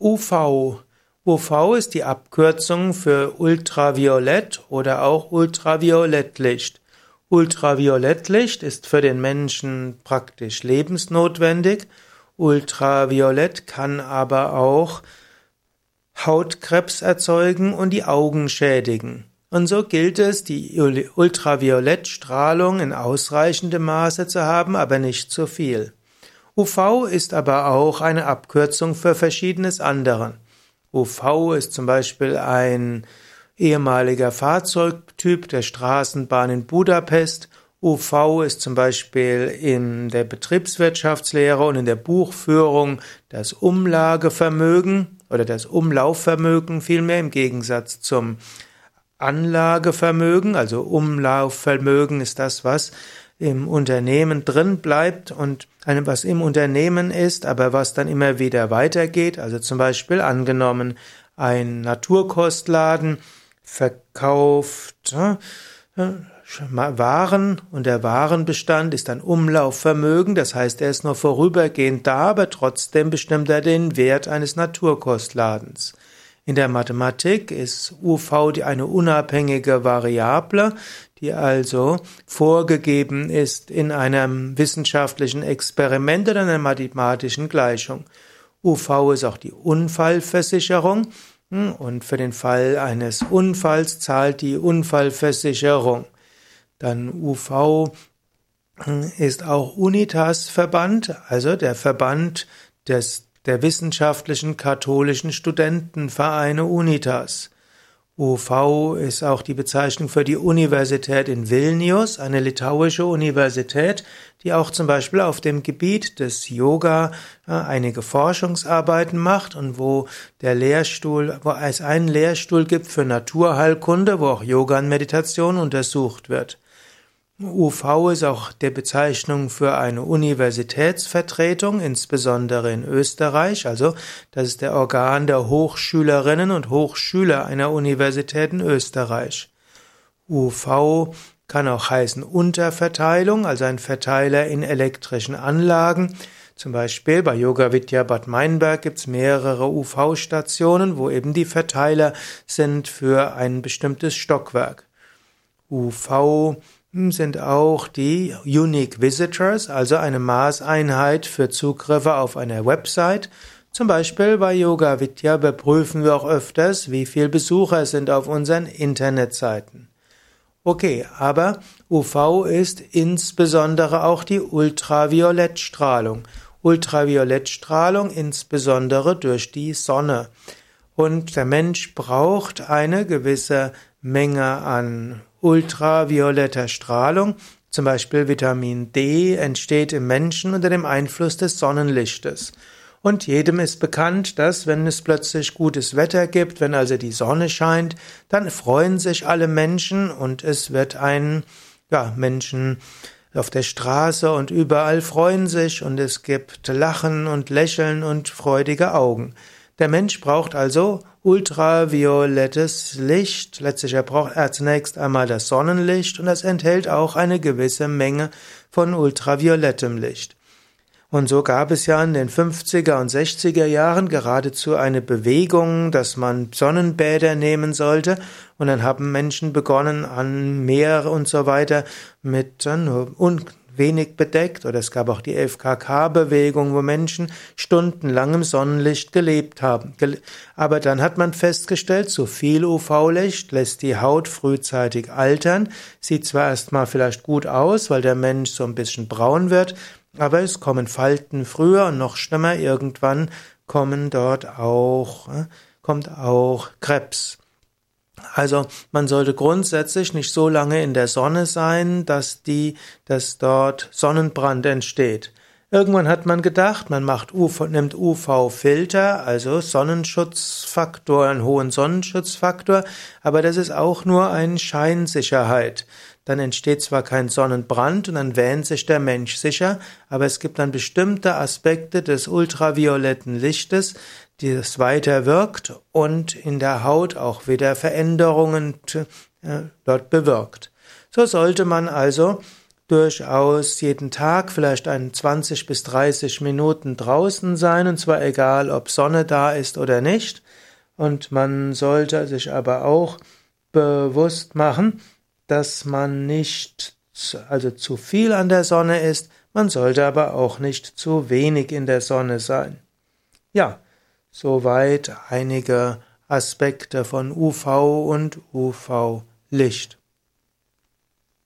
UV. UV ist die Abkürzung für Ultraviolett oder auch Ultraviolettlicht. Ultraviolettlicht ist für den Menschen praktisch lebensnotwendig. Ultraviolett kann aber auch Hautkrebs erzeugen und die Augen schädigen. Und so gilt es, die Ultraviolettstrahlung in ausreichendem Maße zu haben, aber nicht zu viel. UV ist aber auch eine Abkürzung für verschiedenes andere. UV ist zum Beispiel ein ehemaliger Fahrzeugtyp der Straßenbahn in Budapest. UV ist zum Beispiel in der Betriebswirtschaftslehre und in der Buchführung das Umlagevermögen oder das Umlaufvermögen vielmehr im Gegensatz zum Anlagevermögen, also Umlaufvermögen ist das, was im Unternehmen drin bleibt und was im Unternehmen ist, aber was dann immer wieder weitergeht. Also zum Beispiel angenommen, ein Naturkostladen verkauft äh, Waren und der Warenbestand ist ein Umlaufvermögen, das heißt, er ist nur vorübergehend da, aber trotzdem bestimmt er den Wert eines Naturkostladens. In der Mathematik ist UV die eine unabhängige Variable, die also vorgegeben ist in einem wissenschaftlichen Experiment oder einer mathematischen Gleichung. UV ist auch die Unfallversicherung hm, und für den Fall eines Unfalls zahlt die Unfallversicherung. Dann UV hm, ist auch Unitas-Verband, also der Verband des der wissenschaftlichen katholischen Studentenvereine Unitas. UV ist auch die Bezeichnung für die Universität in Vilnius, eine litauische Universität, die auch zum Beispiel auf dem Gebiet des Yoga äh, einige Forschungsarbeiten macht und wo der Lehrstuhl, wo es einen Lehrstuhl gibt für Naturheilkunde, wo auch Yoga und Meditation untersucht wird. UV ist auch der Bezeichnung für eine Universitätsvertretung, insbesondere in Österreich. Also das ist der Organ der Hochschülerinnen und Hochschüler einer Universität in Österreich. UV kann auch heißen Unterverteilung, also ein Verteiler in elektrischen Anlagen. Zum Beispiel bei Yoga Vidya Bad Meinberg gibt es mehrere UV-Stationen, wo eben die Verteiler sind für ein bestimmtes Stockwerk. UV sind auch die Unique Visitors, also eine Maßeinheit für Zugriffe auf einer Website. Zum Beispiel bei Yoga Vidya überprüfen wir auch öfters, wie viele Besucher sind auf unseren Internetseiten. Okay, aber UV ist insbesondere auch die Ultraviolettstrahlung. Ultraviolettstrahlung insbesondere durch die Sonne. Und der Mensch braucht eine gewisse Menge an ultravioletter Strahlung, zum Beispiel Vitamin D, entsteht im Menschen unter dem Einfluss des Sonnenlichtes. Und jedem ist bekannt, dass wenn es plötzlich gutes Wetter gibt, wenn also die Sonne scheint, dann freuen sich alle Menschen und es wird ein, ja, Menschen auf der Straße und überall freuen sich und es gibt Lachen und Lächeln und freudige Augen. Der Mensch braucht also ultraviolettes Licht. Letztlich braucht er zunächst einmal das Sonnenlicht und das enthält auch eine gewisse Menge von ultraviolettem Licht. Und so gab es ja in den 50er und 60er Jahren geradezu eine Bewegung, dass man Sonnenbäder nehmen sollte. Und dann haben Menschen begonnen, an Meer und so weiter mit nur wenig bedeckt oder es gab auch die FKK-Bewegung, wo Menschen stundenlang im Sonnenlicht gelebt haben. Aber dann hat man festgestellt, zu viel UV-Licht lässt die Haut frühzeitig altern, sieht zwar erstmal vielleicht gut aus, weil der Mensch so ein bisschen braun wird, aber es kommen Falten früher und noch schlimmer, irgendwann kommen dort auch, äh, kommt auch Krebs. Also man sollte grundsätzlich nicht so lange in der Sonne sein, dass die, dass dort Sonnenbrand entsteht. Irgendwann hat man gedacht, man macht UV, nimmt UV-Filter, also Sonnenschutzfaktor, einen hohen Sonnenschutzfaktor, aber das ist auch nur eine Scheinsicherheit. Dann entsteht zwar kein Sonnenbrand und dann wähnt sich der Mensch sicher, aber es gibt dann bestimmte Aspekte des ultravioletten Lichtes, die es weiter wirkt und in der Haut auch wieder Veränderungen äh, dort bewirkt. So sollte man also durchaus jeden Tag vielleicht ein 20 bis 30 Minuten draußen sein, und zwar egal, ob Sonne da ist oder nicht. Und man sollte sich aber auch bewusst machen, dass man nicht also zu viel an der Sonne ist, man sollte aber auch nicht zu wenig in der Sonne sein. Ja, soweit einige Aspekte von UV und UV-Licht.